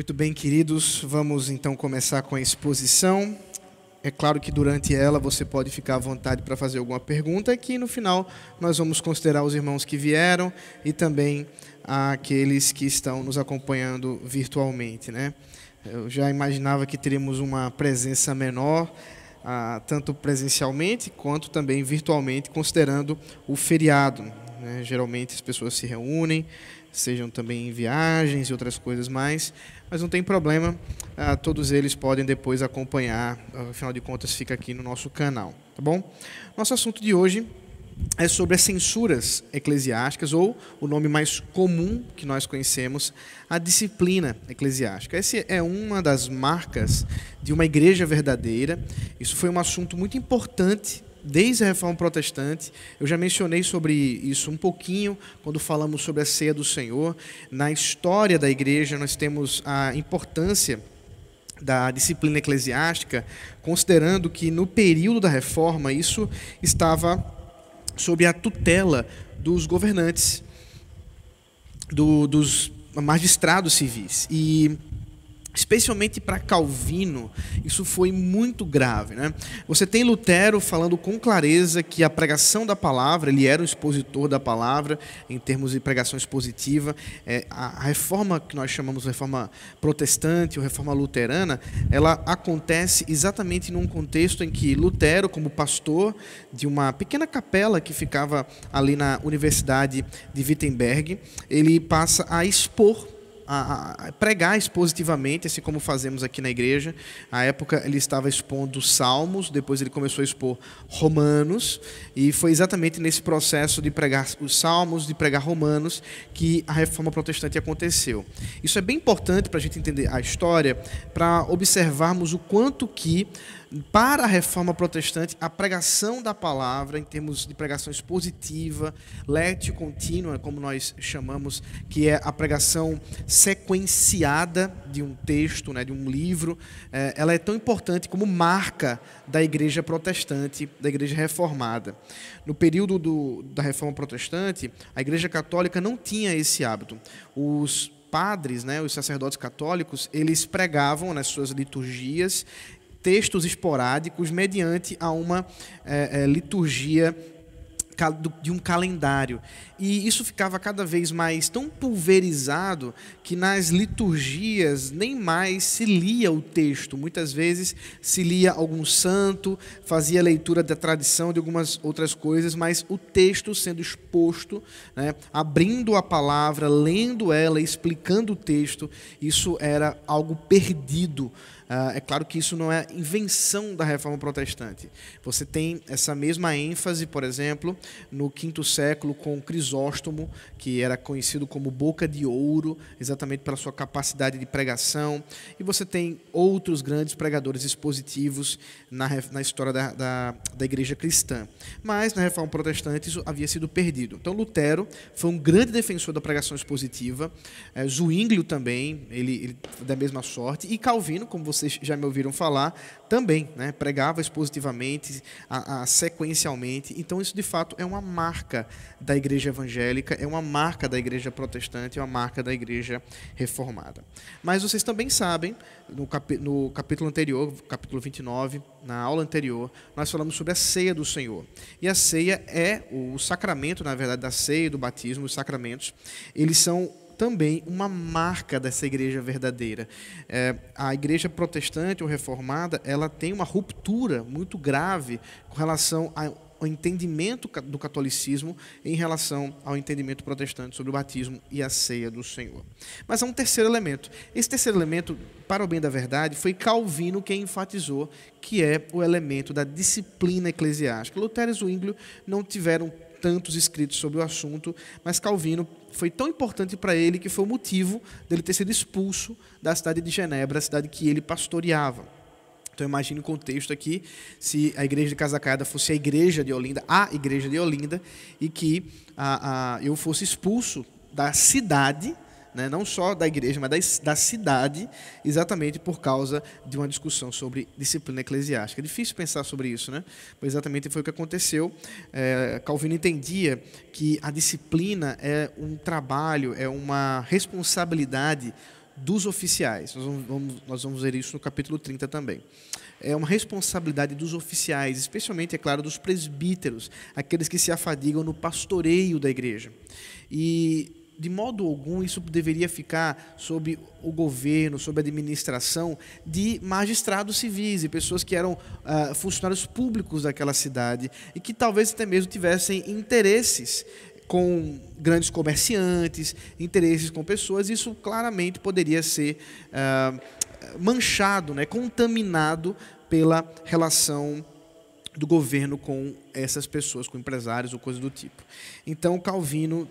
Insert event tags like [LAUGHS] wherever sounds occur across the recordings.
Muito bem, queridos, vamos então começar com a exposição. É claro que durante ela você pode ficar à vontade para fazer alguma pergunta, que no final nós vamos considerar os irmãos que vieram e também aqueles que estão nos acompanhando virtualmente, né? Eu já imaginava que teríamos uma presença menor, ah, tanto presencialmente quanto também virtualmente, considerando o feriado. Né? Geralmente as pessoas se reúnem, sejam também em viagens e outras coisas mais, mas não tem problema, ah, todos eles podem depois acompanhar, afinal de contas fica aqui no nosso canal, tá bom? Nosso assunto de hoje é sobre as censuras eclesiásticas, ou o nome mais comum que nós conhecemos, a disciplina eclesiástica. Essa é uma das marcas de uma igreja verdadeira. Isso foi um assunto muito importante desde a reforma protestante. Eu já mencionei sobre isso um pouquinho quando falamos sobre a ceia do Senhor. Na história da igreja, nós temos a importância da disciplina eclesiástica, considerando que no período da reforma isso estava sob a tutela dos governantes, do, dos magistrados civis. E especialmente para Calvino, isso foi muito grave. Né? Você tem Lutero falando com clareza que a pregação da palavra, ele era um expositor da palavra em termos de pregação expositiva. É, a reforma que nós chamamos de reforma protestante ou reforma luterana, ela acontece exatamente num contexto em que Lutero, como pastor de uma pequena capela que ficava ali na Universidade de Wittenberg, ele passa a expor a, a, pregar expositivamente, assim como fazemos aqui na igreja. À época ele estava expondo Salmos, depois ele começou a expor Romanos, e foi exatamente nesse processo de pregar os Salmos, de pregar Romanos, que a reforma protestante aconteceu. Isso é bem importante para a gente entender a história, para observarmos o quanto que para a reforma protestante, a pregação da palavra, em termos de pregação expositiva, lete contínua, como nós chamamos, que é a pregação sequenciada de um texto, né, de um livro, é, ela é tão importante como marca da igreja protestante, da igreja reformada. No período do, da reforma protestante, a igreja católica não tinha esse hábito. Os padres, né, os sacerdotes católicos, eles pregavam nas suas liturgias textos esporádicos mediante a uma é, é, liturgia de um calendário. E isso ficava cada vez mais tão pulverizado que nas liturgias nem mais se lia o texto. Muitas vezes se lia algum santo, fazia leitura da tradição de algumas outras coisas, mas o texto sendo exposto, né, abrindo a palavra, lendo ela, explicando o texto, isso era algo perdido Uh, é claro que isso não é invenção da reforma protestante. Você tem essa mesma ênfase, por exemplo, no quinto século com Crisóstomo, que era conhecido como boca de ouro, exatamente pela sua capacidade de pregação. E você tem outros grandes pregadores expositivos na, na história da, da, da igreja cristã. Mas na reforma protestante isso havia sido perdido. Então Lutero foi um grande defensor da pregação expositiva. É, Zwinglio também, ele, ele da mesma sorte. E Calvino, como você vocês já me ouviram falar, também né, pregava expositivamente, a, a, sequencialmente. Então, isso de fato é uma marca da igreja evangélica, é uma marca da igreja protestante, é uma marca da igreja reformada. Mas vocês também sabem, no, cap, no capítulo anterior, capítulo 29, na aula anterior, nós falamos sobre a ceia do Senhor. E a ceia é o sacramento, na verdade, da ceia e do batismo, os sacramentos, eles são também uma marca dessa igreja verdadeira. É, a igreja protestante ou reformada, ela tem uma ruptura muito grave com relação ao entendimento do catolicismo em relação ao entendimento protestante sobre o batismo e a ceia do Senhor. Mas há um terceiro elemento. Esse terceiro elemento, para o bem da verdade, foi Calvino quem enfatizou, que é o elemento da disciplina eclesiástica. Lutero e Zwinglio não tiveram tantos escritos sobre o assunto, mas Calvino foi tão importante para ele que foi o motivo dele ter sido expulso da cidade de Genebra, a cidade que ele pastoreava. Então imagine o contexto aqui, se a igreja de Casacaiada fosse a igreja de Olinda, a igreja de Olinda, e que a, a, eu fosse expulso da cidade né, não só da igreja, mas da, da cidade, exatamente por causa de uma discussão sobre disciplina eclesiástica. É difícil pensar sobre isso, né? Pois exatamente foi o que aconteceu. É, Calvino entendia que a disciplina é um trabalho, é uma responsabilidade dos oficiais. Nós vamos, nós vamos ver isso no capítulo 30 também. É uma responsabilidade dos oficiais, especialmente, é claro, dos presbíteros, aqueles que se afadigam no pastoreio da igreja. E de modo algum isso deveria ficar sob o governo, sob a administração de magistrados civis e pessoas que eram uh, funcionários públicos daquela cidade e que talvez até mesmo tivessem interesses com grandes comerciantes, interesses com pessoas. Isso claramente poderia ser uh, manchado, né, contaminado pela relação do governo com essas pessoas, com empresários ou coisa do tipo. Então Calvino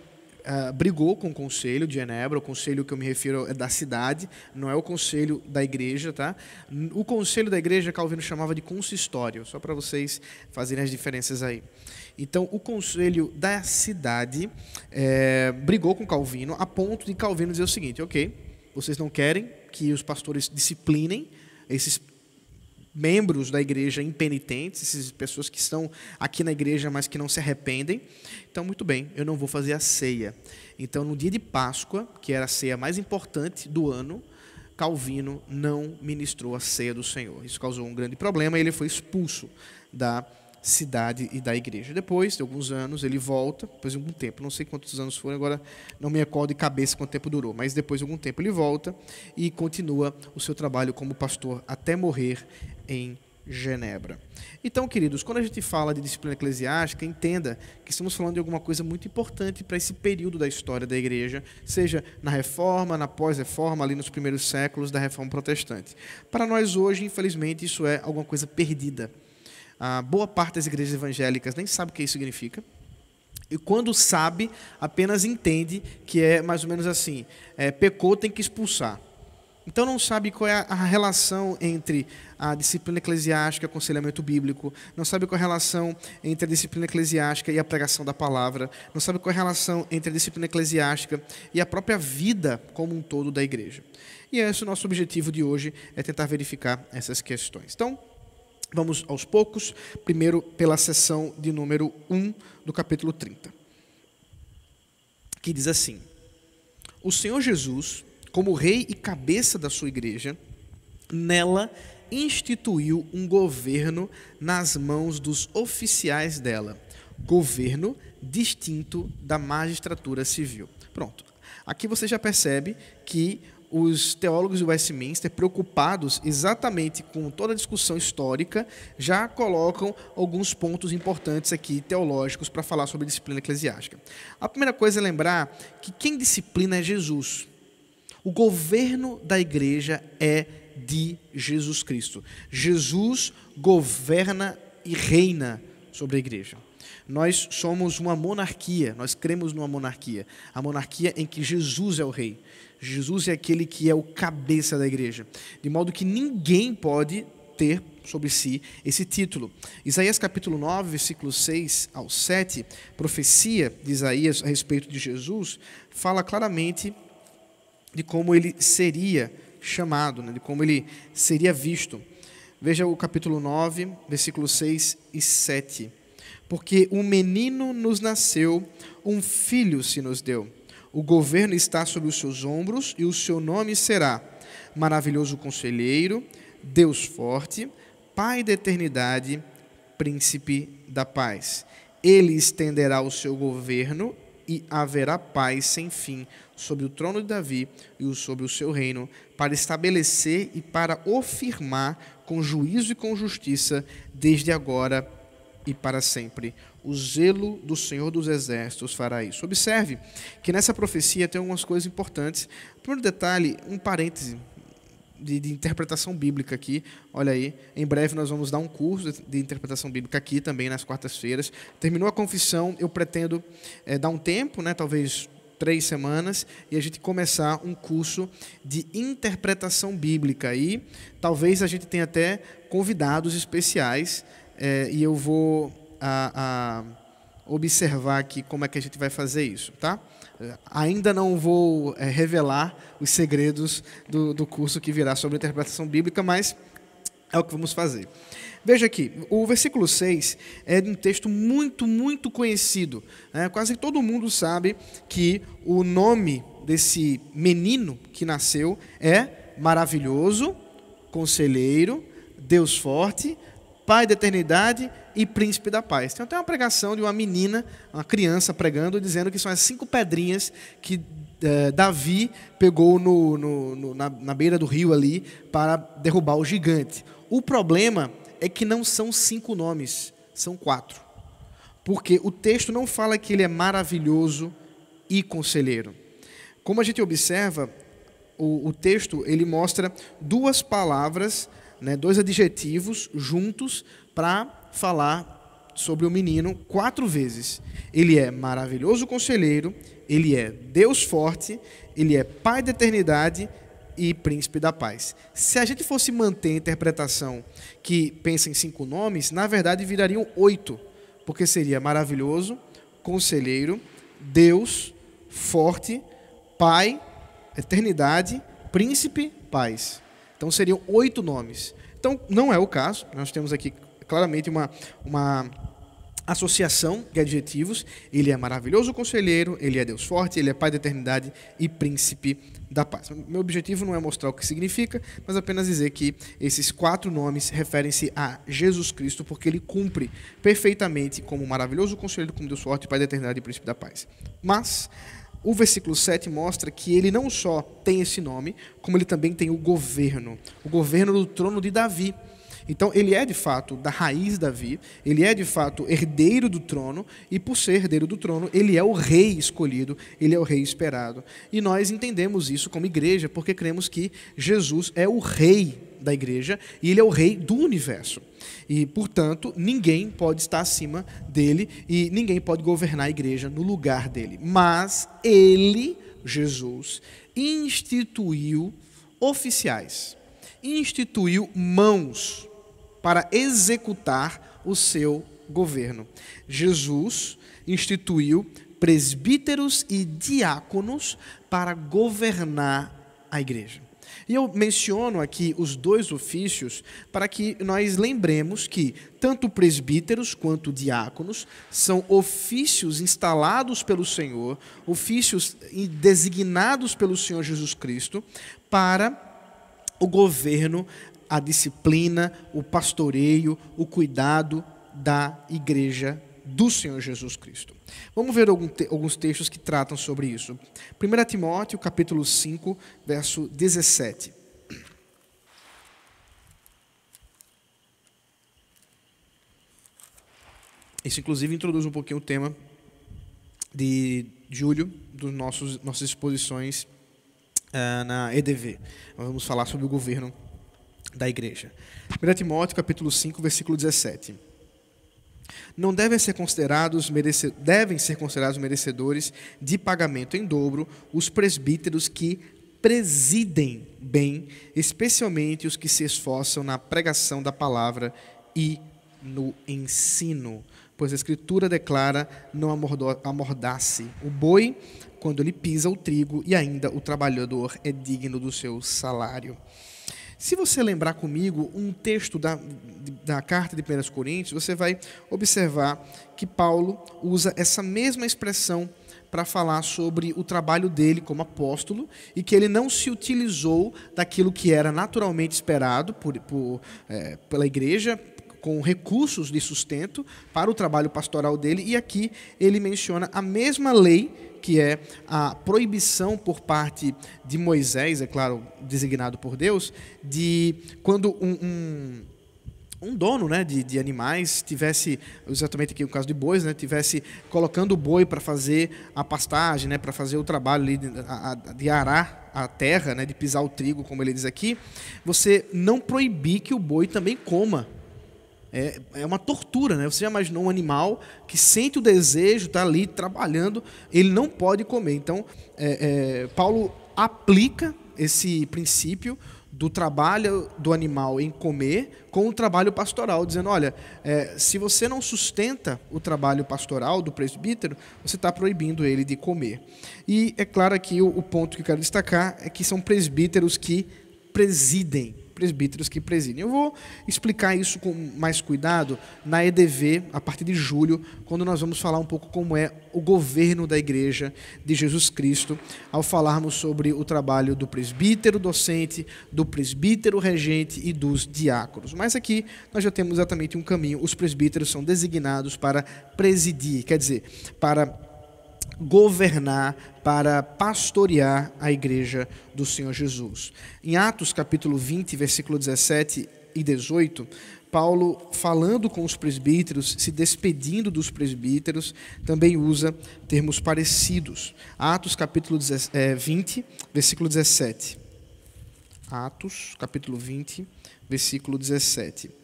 Uh, brigou com o conselho de Genebra, o conselho que eu me refiro é da cidade, não é o conselho da igreja, tá? O conselho da igreja Calvino chamava de consistório, só para vocês fazerem as diferenças aí. Então, o conselho da cidade é, brigou com Calvino a ponto de Calvino dizer o seguinte: ok, vocês não querem que os pastores disciplinem esses membros da igreja impenitentes, essas pessoas que estão aqui na igreja, mas que não se arrependem. Então, muito bem, eu não vou fazer a ceia. Então, no dia de Páscoa, que era a ceia mais importante do ano, Calvino não ministrou a ceia do Senhor. Isso causou um grande problema e ele foi expulso da cidade e da igreja. Depois de alguns anos, ele volta, depois de algum tempo, não sei quantos anos foram, agora não me recordo de cabeça quanto tempo durou, mas depois de algum tempo ele volta e continua o seu trabalho como pastor até morrer em Genebra. Então, queridos, quando a gente fala de disciplina eclesiástica, entenda que estamos falando de alguma coisa muito importante para esse período da história da igreja, seja na reforma, na pós-reforma, ali nos primeiros séculos da reforma protestante. Para nós hoje, infelizmente, isso é alguma coisa perdida a boa parte das igrejas evangélicas nem sabe o que isso significa. E quando sabe, apenas entende que é mais ou menos assim: é, pecou, tem que expulsar. Então não sabe qual é a relação entre a disciplina eclesiástica e o aconselhamento bíblico, não sabe qual é a relação entre a disciplina eclesiástica e a pregação da palavra, não sabe qual é a relação entre a disciplina eclesiástica e a própria vida como um todo da igreja. E esse é o nosso objetivo de hoje, é tentar verificar essas questões. Então, Vamos aos poucos, primeiro pela sessão de número 1 do capítulo 30, que diz assim: O Senhor Jesus, como rei e cabeça da sua igreja, nela instituiu um governo nas mãos dos oficiais dela, governo distinto da magistratura civil. Pronto. Aqui você já percebe que os teólogos de Westminster, preocupados exatamente com toda a discussão histórica, já colocam alguns pontos importantes aqui teológicos para falar sobre disciplina eclesiástica. A primeira coisa é lembrar que quem disciplina é Jesus. O governo da igreja é de Jesus Cristo. Jesus governa e reina sobre a igreja. Nós somos uma monarquia, nós cremos numa monarquia. A monarquia em que Jesus é o rei. Jesus é aquele que é o cabeça da igreja, de modo que ninguém pode ter sobre si esse título. Isaías capítulo 9, versículos 6 ao 7, profecia de Isaías a respeito de Jesus, fala claramente de como ele seria chamado, né, de como ele seria visto. Veja o capítulo 9, versículos 6 e 7. Porque um menino nos nasceu, um filho se nos deu o governo está sobre os seus ombros e o seu nome será Maravilhoso Conselheiro, Deus Forte, Pai da Eternidade, Príncipe da Paz. Ele estenderá o seu governo e haverá paz sem fim sobre o trono de Davi e sobre o seu reino, para estabelecer e para o firmar com juízo e com justiça, desde agora e para sempre. O zelo do Senhor dos Exércitos fará isso. Observe que nessa profecia tem algumas coisas importantes. Primeiro detalhe, um parêntese de, de, interpretação bíblica aqui. Olha aí, em breve nós vamos dar um curso de, interpretação bíblica aqui também nas quartas-feiras. Terminou a confissão, eu pretendo é, dar um tempo, né, talvez três semanas, e a gente começar um curso de interpretação bíblica. E talvez a gente tenha até convidados especiais, é, e eu vou a, a observar aqui como é que a gente vai fazer isso, tá? Ainda não vou é, revelar os segredos do, do curso que virá sobre interpretação bíblica, mas é o que vamos fazer. Veja aqui, o versículo 6 é um texto muito, muito conhecido. Né? Quase todo mundo sabe que o nome desse menino que nasceu é maravilhoso, conselheiro, Deus forte, Pai da eternidade e príncipe da paz. Tem até uma pregação de uma menina, uma criança pregando, dizendo que são as cinco pedrinhas que eh, Davi pegou no, no, no, na, na beira do rio ali para derrubar o gigante. O problema é que não são cinco nomes, são quatro. Porque o texto não fala que ele é maravilhoso e conselheiro. Como a gente observa, o, o texto ele mostra duas palavras, né, dois adjetivos juntos para falar sobre o menino quatro vezes. Ele é maravilhoso conselheiro, ele é Deus forte, ele é Pai da eternidade e Príncipe da paz. Se a gente fosse manter a interpretação que pensa em cinco nomes, na verdade virariam oito, porque seria maravilhoso, conselheiro, Deus, forte, Pai, eternidade, príncipe, paz. Então seriam oito nomes. Então não é o caso. Nós temos aqui claramente uma, uma associação de adjetivos. Ele é maravilhoso conselheiro, ele é Deus forte, ele é Pai da eternidade e príncipe da paz. Meu objetivo não é mostrar o que significa, mas apenas dizer que esses quatro nomes referem-se a Jesus Cristo, porque ele cumpre perfeitamente como maravilhoso conselheiro, como Deus forte, Pai da eternidade e príncipe da paz. Mas o versículo 7 mostra que ele não só tem esse nome, como ele também tem o governo o governo do trono de Davi. Então, ele é de fato da raiz Davi, ele é de fato herdeiro do trono, e por ser herdeiro do trono, ele é o rei escolhido, ele é o rei esperado. E nós entendemos isso como igreja, porque cremos que Jesus é o rei da igreja e ele é o rei do universo. E, portanto, ninguém pode estar acima dele e ninguém pode governar a igreja no lugar dele. Mas ele, Jesus, instituiu oficiais, instituiu mãos para executar o seu governo. Jesus instituiu presbíteros e diáconos para governar a igreja. E eu menciono aqui os dois ofícios para que nós lembremos que tanto presbíteros quanto diáconos são ofícios instalados pelo Senhor, ofícios designados pelo Senhor Jesus Cristo para o governo, a disciplina, o pastoreio, o cuidado da igreja do Senhor Jesus Cristo. Vamos ver alguns textos que tratam sobre isso. 1 Timóteo, capítulo 5, verso 17. Isso, inclusive, introduz um pouquinho o tema de julho nossos nossas exposições uh, na EDV. Nós vamos falar sobre o governo da igreja. 1 Timóteo, capítulo 5, versículo 17 não devem ser considerados devem ser considerados merecedores de pagamento em dobro os presbíteros que presidem bem, especialmente os que se esforçam na pregação da palavra e no ensino, pois a escritura declara não amordace o boi quando ele pisa o trigo e ainda o trabalhador é digno do seu salário. Se você lembrar comigo um texto da, da carta de 1 Coríntios, você vai observar que Paulo usa essa mesma expressão para falar sobre o trabalho dele como apóstolo e que ele não se utilizou daquilo que era naturalmente esperado por, por é, pela igreja, com recursos de sustento para o trabalho pastoral dele, e aqui ele menciona a mesma lei que é a proibição por parte de Moisés, é claro, designado por Deus, de quando um, um um dono né, de, de animais tivesse, exatamente aqui no caso de bois, né, tivesse colocando o boi para fazer a pastagem, né, para fazer o trabalho ali de, de, arar a terra, né, de pisar o trigo, como ele diz aqui, você não proibir que o boi também coma é, é uma tortura, né? Você já imaginou um animal que sente o desejo, está ali trabalhando, ele não pode comer. Então, é, é, Paulo aplica esse princípio do trabalho do animal em comer com o trabalho pastoral, dizendo: olha, é, se você não sustenta o trabalho pastoral do presbítero, você está proibindo ele de comer. E é claro aqui o, o ponto que eu quero destacar é que são presbíteros que presidem presbíteros que presidem. Eu vou explicar isso com mais cuidado na EDV, a partir de julho, quando nós vamos falar um pouco como é o governo da Igreja de Jesus Cristo, ao falarmos sobre o trabalho do presbítero docente, do presbítero regente e dos diáconos. Mas aqui nós já temos exatamente um caminho. Os presbíteros são designados para presidir, quer dizer, para governar, para pastorear a igreja do Senhor Jesus. Em Atos capítulo 20, versículo 17 e 18, Paulo, falando com os presbíteros, se despedindo dos presbíteros, também usa termos parecidos. Atos capítulo 20, eh, versículo 17. Atos capítulo 20, versículo 17.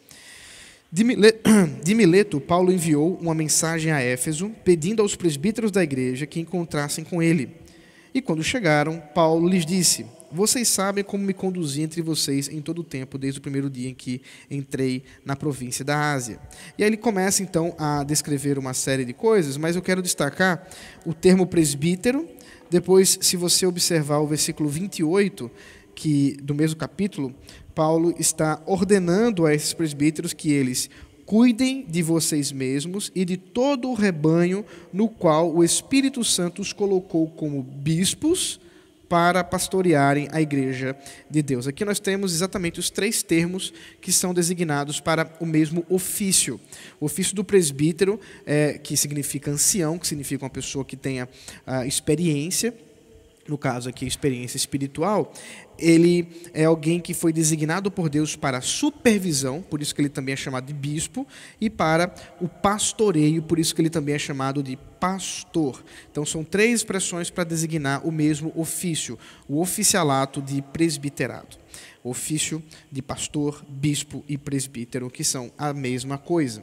[CLEARS THROAT] De Mileto, Paulo enviou uma mensagem a Éfeso, pedindo aos presbíteros da igreja que encontrassem com ele. E quando chegaram, Paulo lhes disse: Vocês sabem como me conduzi entre vocês em todo o tempo, desde o primeiro dia em que entrei na província da Ásia. E aí ele começa então a descrever uma série de coisas, mas eu quero destacar o termo presbítero. Depois, se você observar o versículo 28, que do mesmo capítulo, Paulo está ordenando a esses presbíteros que eles cuidem de vocês mesmos e de todo o rebanho no qual o Espírito Santo os colocou como bispos para pastorearem a igreja de Deus. Aqui nós temos exatamente os três termos que são designados para o mesmo ofício. O ofício do presbítero, é, que significa ancião, que significa uma pessoa que tenha a experiência, no caso aqui, experiência espiritual, ele é alguém que foi designado por Deus para supervisão, por isso que ele também é chamado de bispo, e para o pastoreio, por isso que ele também é chamado de pastor. Então são três expressões para designar o mesmo ofício, o oficialato de presbiterado. O ofício de pastor, bispo e presbítero, que são a mesma coisa.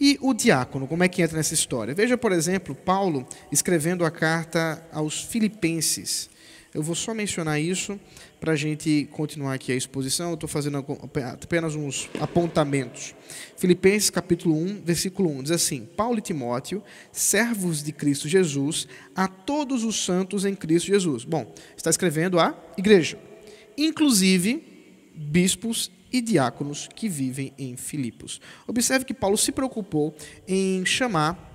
E o diácono, como é que entra nessa história? Veja, por exemplo, Paulo escrevendo a carta aos Filipenses. Eu vou só mencionar isso para a gente continuar aqui a exposição. Estou fazendo apenas uns apontamentos. Filipenses capítulo 1, versículo 1, diz assim: Paulo e Timóteo, servos de Cristo Jesus, a todos os santos em Cristo Jesus. Bom, está escrevendo a igreja, inclusive bispos e diáconos que vivem em Filipos. Observe que Paulo se preocupou em chamar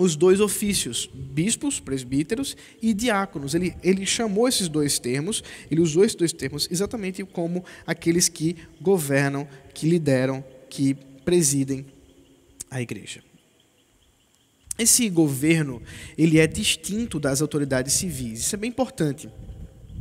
os dois ofícios, bispos, presbíteros e diáconos. Ele, ele chamou esses dois termos, ele usou esses dois termos exatamente como aqueles que governam, que lideram, que presidem a igreja. Esse governo, ele é distinto das autoridades civis. Isso é bem importante.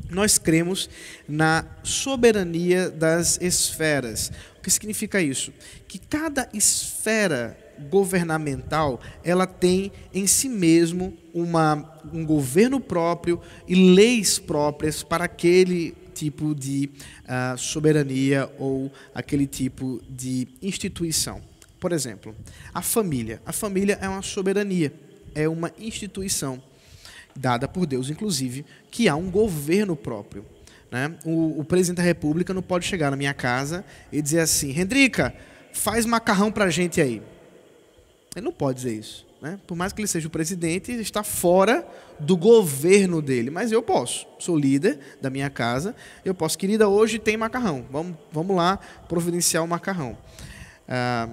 Nós cremos na soberania das esferas. O que significa isso? Que cada esfera governamental, ela tem em si mesmo uma, um governo próprio e leis próprias para aquele tipo de uh, soberania ou aquele tipo de instituição. Por exemplo, a família. A família é uma soberania, é uma instituição dada por Deus, inclusive, que há um governo próprio. Né? O, o presidente da República não pode chegar na minha casa e dizer assim: Rendrica, faz macarrão para a gente aí. Ele não pode dizer isso. Né? Por mais que ele seja o presidente, está fora do governo dele. Mas eu posso. Sou líder da minha casa. Eu posso, querida, hoje tem macarrão. Vamos, vamos lá providenciar o macarrão. Ah,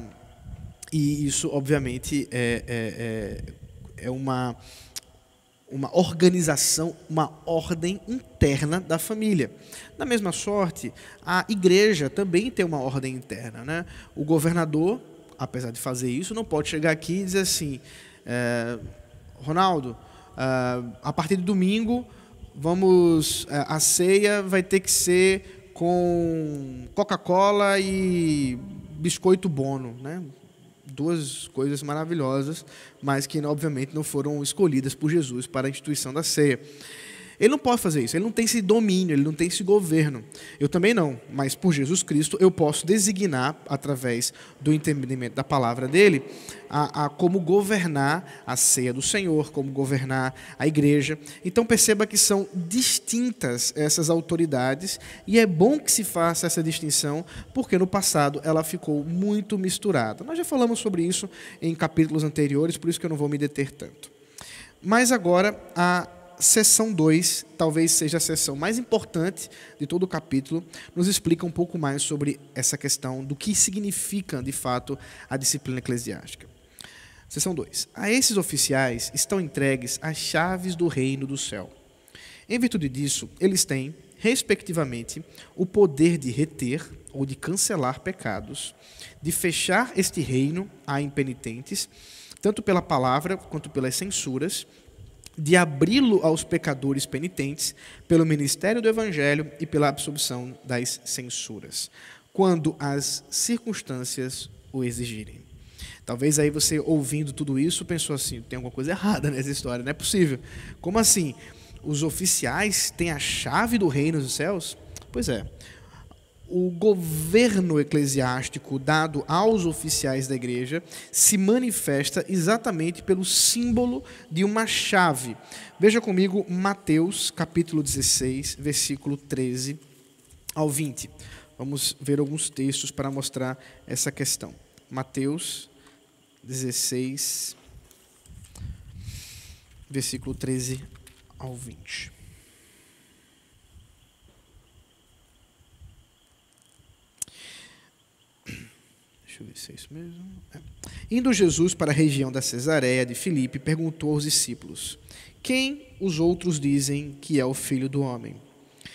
e isso, obviamente, é, é, é, é uma, uma organização, uma ordem interna da família. Da mesma sorte, a igreja também tem uma ordem interna. Né? O governador apesar de fazer isso, não pode chegar aqui e dizer assim, é, Ronaldo, é, a partir de domingo, vamos, é, a ceia vai ter que ser com Coca-Cola e biscoito bono, né? Duas coisas maravilhosas, mas que obviamente não foram escolhidas por Jesus para a instituição da ceia. Ele não pode fazer isso, ele não tem esse domínio, ele não tem esse governo. Eu também não, mas por Jesus Cristo eu posso designar, através do entendimento da palavra dele, a, a, como governar a ceia do Senhor, como governar a igreja. Então perceba que são distintas essas autoridades e é bom que se faça essa distinção, porque no passado ela ficou muito misturada. Nós já falamos sobre isso em capítulos anteriores, por isso que eu não vou me deter tanto. Mas agora a seção 2, talvez seja a seção mais importante de todo o capítulo, nos explica um pouco mais sobre essa questão do que significa, de fato, a disciplina eclesiástica. Seção 2. A esses oficiais estão entregues as chaves do reino do céu. Em virtude disso, eles têm, respectivamente, o poder de reter ou de cancelar pecados, de fechar este reino a impenitentes, tanto pela palavra quanto pelas censuras, de abri-lo aos pecadores penitentes pelo ministério do evangelho e pela absolução das censuras, quando as circunstâncias o exigirem. Talvez aí você ouvindo tudo isso pensou assim, tem alguma coisa errada nessa história, não é possível. Como assim? Os oficiais têm a chave do reino dos céus? Pois é o governo eclesiástico dado aos oficiais da igreja se manifesta exatamente pelo símbolo de uma chave. Veja comigo Mateus capítulo 16, versículo 13 ao 20. Vamos ver alguns textos para mostrar essa questão. Mateus 16, versículo 13 ao 20. Deixa eu ver se é isso mesmo. É. Indo Jesus para a região da Cesareia de Filipe, perguntou aos discípulos: Quem os outros dizem que é o filho do homem?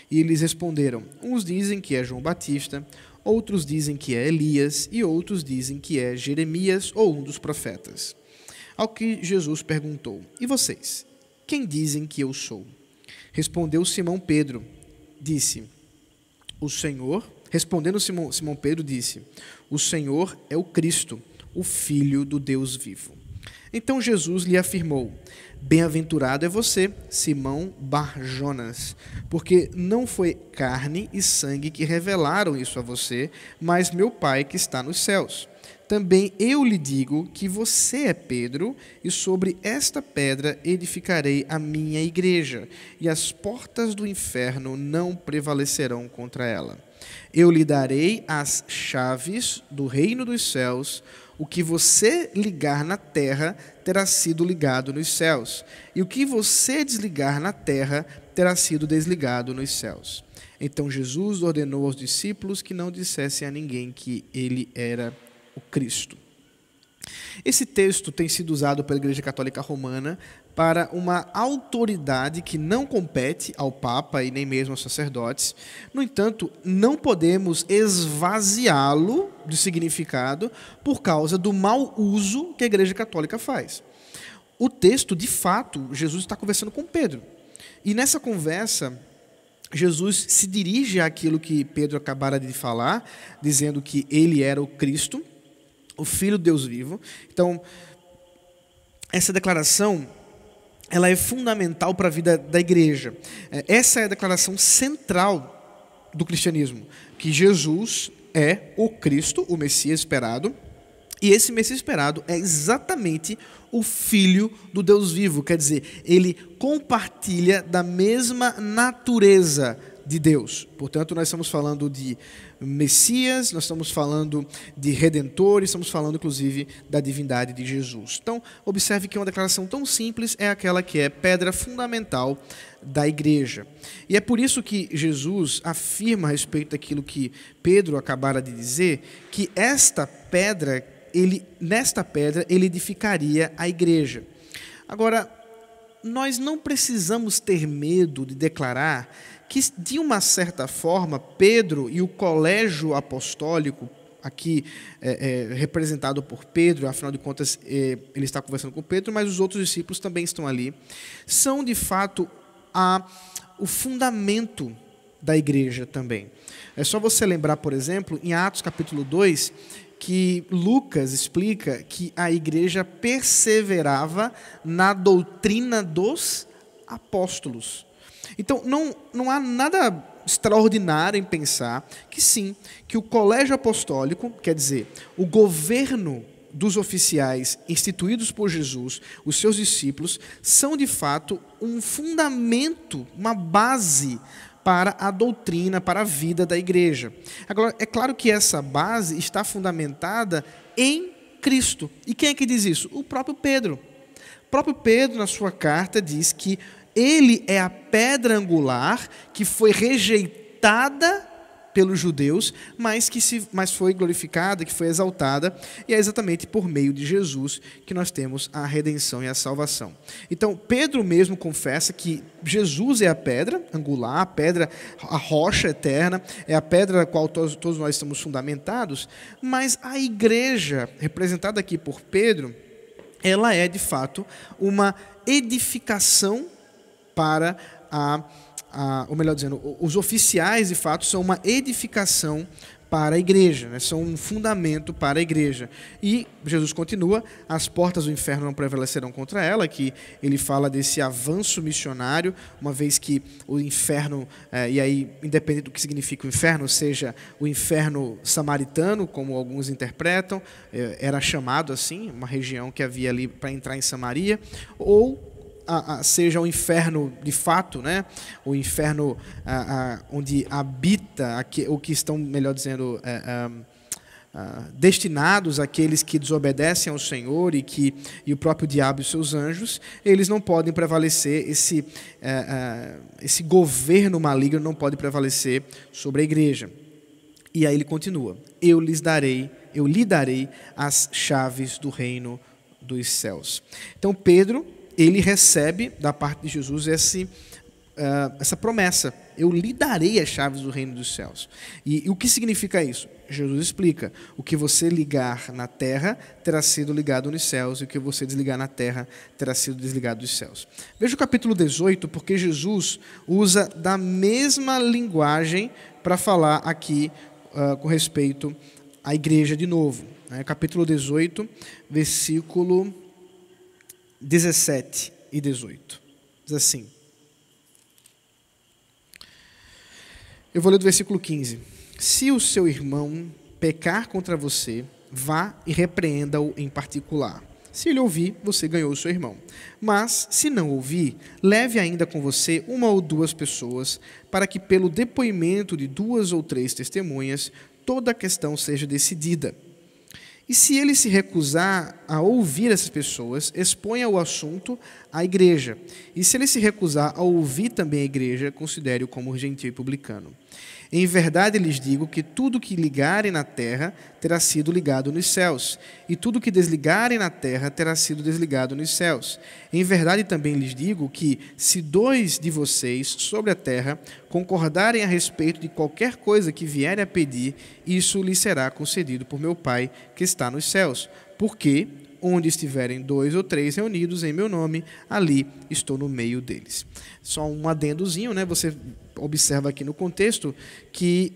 E eles responderam: Uns dizem que é João Batista, outros dizem que é Elias, e outros dizem que é Jeremias ou um dos profetas. Ao que Jesus perguntou: E vocês? Quem dizem que eu sou? Respondeu Simão Pedro: Disse: O Senhor Respondendo Simão, Simão Pedro, disse: O Senhor é o Cristo, o Filho do Deus vivo. Então Jesus lhe afirmou: Bem-aventurado é você, Simão Barjonas, porque não foi carne e sangue que revelaram isso a você, mas meu Pai que está nos céus. Também eu lhe digo que você é Pedro, e sobre esta pedra edificarei a minha igreja, e as portas do inferno não prevalecerão contra ela. Eu lhe darei as chaves do reino dos céus. O que você ligar na terra terá sido ligado nos céus, e o que você desligar na terra terá sido desligado nos céus. Então Jesus ordenou aos discípulos que não dissessem a ninguém que ele era o Cristo. Esse texto tem sido usado pela Igreja Católica Romana para uma autoridade que não compete ao Papa e nem mesmo aos sacerdotes. No entanto, não podemos esvaziá-lo de significado por causa do mau uso que a Igreja Católica faz. O texto, de fato, Jesus está conversando com Pedro. E nessa conversa, Jesus se dirige àquilo que Pedro acabara de falar, dizendo que ele era o Cristo, o Filho de Deus vivo. Então, essa declaração ela é fundamental para a vida da igreja. É, essa é a declaração central do cristianismo, que Jesus é o Cristo, o Messias esperado, e esse Messias esperado é exatamente o Filho do Deus vivo, quer dizer, ele compartilha da mesma natureza de Deus. Portanto, nós estamos falando de Messias, nós estamos falando de Redentor, estamos falando inclusive da divindade de Jesus. Então, observe que uma declaração tão simples é aquela que é pedra fundamental da igreja. E é por isso que Jesus afirma a respeito daquilo que Pedro acabara de dizer, que esta pedra, ele, nesta pedra, ele edificaria a igreja. Agora, nós não precisamos ter medo de declarar que, de uma certa forma, Pedro e o colégio apostólico, aqui é, é, representado por Pedro, afinal de contas, é, ele está conversando com Pedro, mas os outros discípulos também estão ali, são de fato a, o fundamento da igreja também. É só você lembrar, por exemplo, em Atos capítulo 2, que Lucas explica que a igreja perseverava na doutrina dos apóstolos. Então, não, não há nada extraordinário em pensar que sim, que o colégio apostólico, quer dizer, o governo dos oficiais instituídos por Jesus, os seus discípulos, são de fato um fundamento, uma base para a doutrina, para a vida da igreja. Agora, é claro que essa base está fundamentada em Cristo. E quem é que diz isso? O próprio Pedro. O próprio Pedro, na sua carta, diz que Ele é a pedra angular que foi rejeitada pelos judeus, mas que se, mas foi glorificada, que foi exaltada, e é exatamente por meio de Jesus que nós temos a redenção e a salvação. Então, Pedro mesmo confessa que Jesus é a pedra angular, a pedra, a rocha eterna, é a pedra na qual todos, todos nós estamos fundamentados, mas a igreja, representada aqui por Pedro, ela é de fato uma edificação para a a, ou melhor dizendo, os oficiais de fato são uma edificação para a igreja, né? são um fundamento para a igreja. E Jesus continua: as portas do inferno não prevalecerão contra ela, que ele fala desse avanço missionário, uma vez que o inferno, é, e aí, independente do que significa o inferno, seja o inferno samaritano, como alguns interpretam, é, era chamado assim, uma região que havia ali para entrar em Samaria, ou a, a, seja o inferno de fato, né? o inferno a, onde habita aqui, o que estão, melhor dizendo, é, é, destinados àqueles que desobedecem ao Senhor e que e o próprio diabo e os seus anjos, eles não podem prevalecer esse é, é, esse governo maligno não pode prevalecer sobre a igreja. E aí ele continua: Eu lhes darei, eu lhe darei as chaves do reino dos céus. Então Pedro ele recebe da parte de Jesus esse, uh, essa promessa: eu lhe darei as chaves do reino dos céus. E, e, o que significa isso? Jesus explica: o que você ligar na terra terá sido ligado nos céus, e o que você desligar na terra terá sido desligado dos céus. Veja o capítulo 18, porque Jesus usa da mesma linguagem para falar aqui uh, com respeito à igreja de novo. Né? Capítulo 18, versículo 17 e 18. Diz assim. Eu vou ler do versículo 15. Se o seu irmão pecar contra você, vá e repreenda-o em particular. Se ele ouvir, você ganhou o seu irmão. Mas, se não ouvir, leve ainda com você uma ou duas pessoas, para que, pelo depoimento de duas ou três testemunhas, toda a questão seja decidida. E se ele se recusar a ouvir essas pessoas, exponha o assunto à igreja. E se ele se recusar a ouvir também a igreja, considere-o como gentil e publicano. Em verdade lhes digo que tudo que ligarem na terra terá sido ligado nos céus, e tudo que desligarem na terra terá sido desligado nos céus. Em verdade também lhes digo que, se dois de vocês sobre a terra concordarem a respeito de qualquer coisa que vierem a pedir, isso lhes será concedido por meu Pai que está nos céus. Porque onde estiverem dois ou três reunidos em meu nome, ali estou no meio deles. Só um adendozinho, né? Você observa aqui no contexto que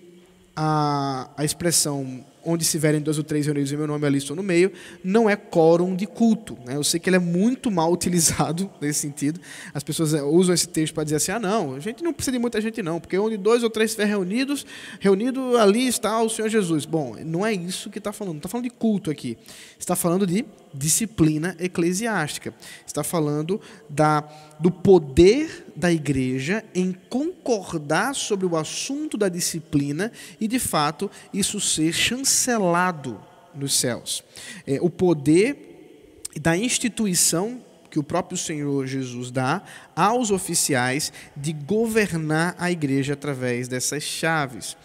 a, a expressão onde estiverem dois ou três reunidos em meu nome, ali estou no meio, não é quórum de culto. Né? Eu sei que ele é muito mal [LAUGHS] utilizado nesse sentido. As pessoas eh, usam esse texto para dizer assim: ah, não, a gente não precisa de muita gente, não, porque onde dois ou três estiverem reunidos, reunido ali está o Senhor Jesus. Bom, não é isso que está falando, não está falando de culto aqui. Está falando de disciplina eclesiástica. Está falando da, do poder da igreja em concordar sobre o assunto da disciplina e, de fato, isso ser chancelado nos céus. É, o poder da instituição que o próprio Senhor Jesus dá aos oficiais de governar a igreja através dessas chaves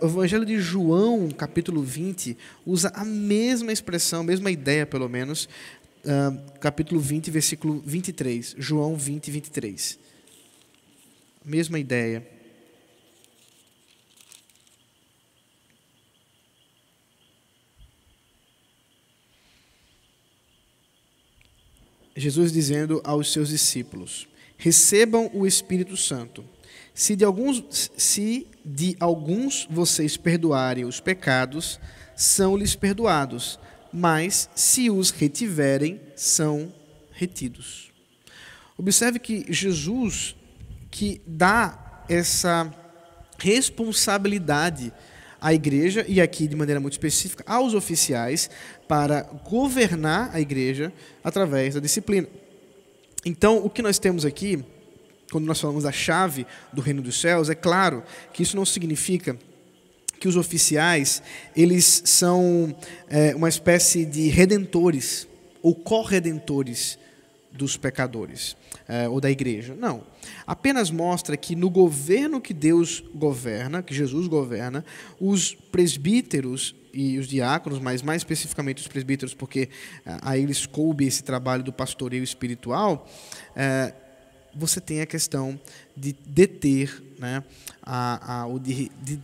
o Evangelho de João, capítulo 20, usa a mesma expressão, a mesma ideia, pelo menos, uh, capítulo 20, versículo 23. João 20, 23. Mesma ideia. Jesus dizendo aos seus discípulos: Recebam o Espírito Santo. Se de alguns, se de alguns vocês perdoarem os pecados, são-lhes perdoados, mas se os retiverem, são retidos. Observe que Jesus que dá essa responsabilidade à igreja e aqui de maneira muito específica aos oficiais para governar a igreja através da disciplina. Então, o que nós temos aqui quando nós falamos da chave do reino dos céus, é claro que isso não significa que os oficiais eles são é, uma espécie de redentores ou corredentores dos pecadores é, ou da igreja. Não. Apenas mostra que no governo que Deus governa, que Jesus governa, os presbíteros e os diáconos, mas mais especificamente os presbíteros, porque a eles coube esse trabalho do pastoreio espiritual, é, você tem a questão de deter, né, a, a, o de, de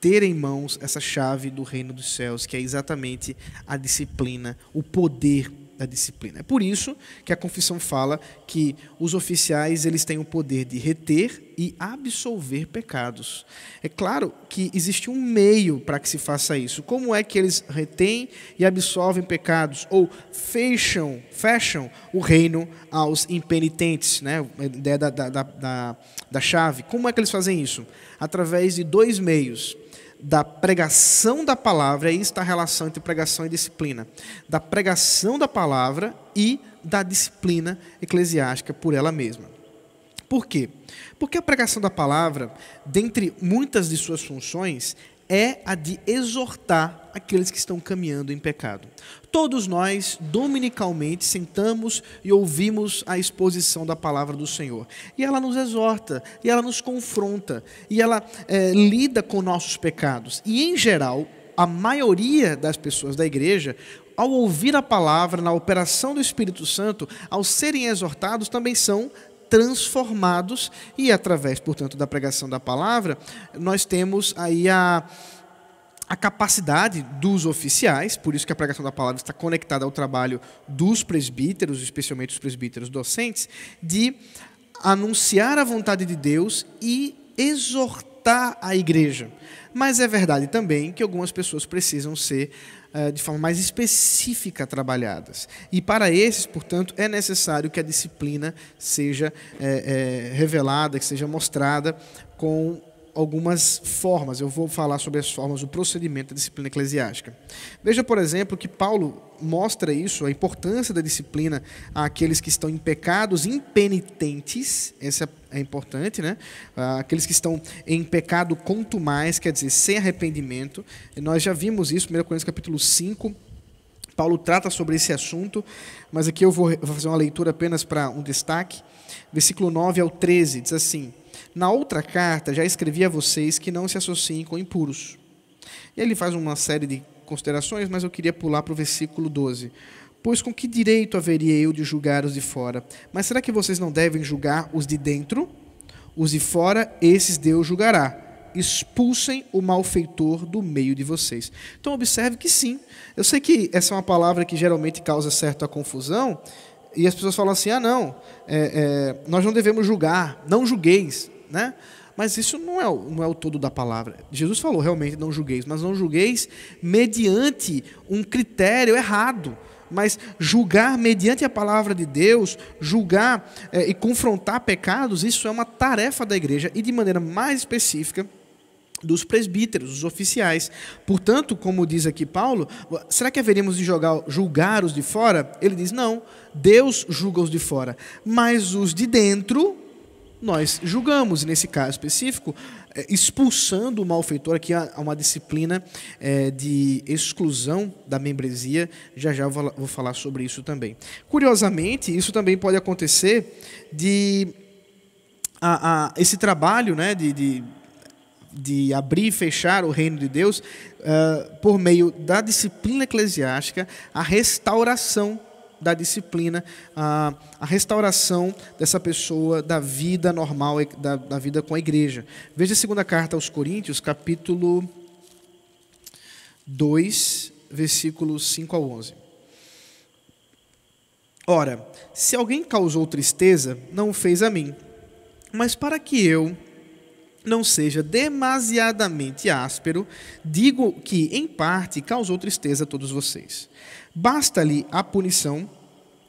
ter em mãos essa chave do reino dos céus, que é exatamente a disciplina, o poder da disciplina. É por isso que a confissão fala que os oficiais eles têm o poder de reter e absolver pecados. É claro que existe um meio para que se faça isso. Como é que eles retêm e absolvem pecados ou fecham, fecham o reino aos impenitentes, né? A ideia da, da, da, da chave. Como é que eles fazem isso? Através de dois meios da pregação da palavra, aí está a relação entre pregação e disciplina, da pregação da palavra e da disciplina eclesiástica por ela mesma. Por quê? Porque a pregação da palavra, dentre muitas de suas funções, é a de exortar aqueles que estão caminhando em pecado. Todos nós, dominicalmente, sentamos e ouvimos a exposição da palavra do Senhor. E ela nos exorta, e ela nos confronta, e ela é, lida com nossos pecados. E, em geral, a maioria das pessoas da igreja, ao ouvir a palavra, na operação do Espírito Santo, ao serem exortados, também são transformados e através, portanto, da pregação da palavra, nós temos aí a a capacidade dos oficiais, por isso que a pregação da palavra está conectada ao trabalho dos presbíteros, especialmente os presbíteros docentes, de anunciar a vontade de Deus e exortar a igreja. Mas é verdade também que algumas pessoas precisam ser uh, de forma mais específica trabalhadas. E para esses, portanto, é necessário que a disciplina seja é, é, revelada, que seja mostrada com algumas formas. Eu vou falar sobre as formas do procedimento da disciplina eclesiástica. Veja, por exemplo, que Paulo mostra isso, a importância da disciplina àqueles que estão em pecados impenitentes, essa é importante, né? Aqueles que estão em pecado mais, quer dizer, sem arrependimento. Nós já vimos isso, 1 Coríntios capítulo 5, Paulo trata sobre esse assunto, mas aqui eu vou fazer uma leitura apenas para um destaque. Versículo 9 ao 13 diz assim: na outra carta, já escrevi a vocês que não se associem com impuros. E ele faz uma série de considerações, mas eu queria pular para o versículo 12. Pois com que direito haveria eu de julgar os de fora? Mas será que vocês não devem julgar os de dentro? Os de fora, esses Deus julgará. Expulsem o malfeitor do meio de vocês. Então, observe que sim. Eu sei que essa é uma palavra que geralmente causa certa confusão, e as pessoas falam assim: ah, não, é, é, nós não devemos julgar, não julgueis né? Mas isso não é, não é o todo da palavra. Jesus falou realmente não julgueis, mas não julgueis mediante um critério errado. Mas julgar mediante a palavra de Deus, julgar é, e confrontar pecados, isso é uma tarefa da igreja e de maneira mais específica dos presbíteros, dos oficiais. Portanto, como diz aqui Paulo, será que haveríamos de jogar, julgar os de fora? Ele diz: não, Deus julga os de fora, mas os de dentro nós julgamos, nesse caso específico, é, expulsando o malfeitor, aqui há uma disciplina é, de exclusão da membresia, já já vou falar sobre isso também. Curiosamente, isso também pode acontecer de a, a, esse trabalho né, de, de, de, abrir e fechar o reino de Deus uh, por meio da disciplina eclesiástica, a restauração da disciplina, a, a restauração dessa pessoa da vida normal, da, da vida com a igreja. Veja a segunda carta aos Coríntios, capítulo 2, versículos 5 ao 11. Ora, se alguém causou tristeza, não o fez a mim, mas para que eu não seja demasiadamente áspero, digo que, em parte, causou tristeza a todos vocês. Basta-lhe a punição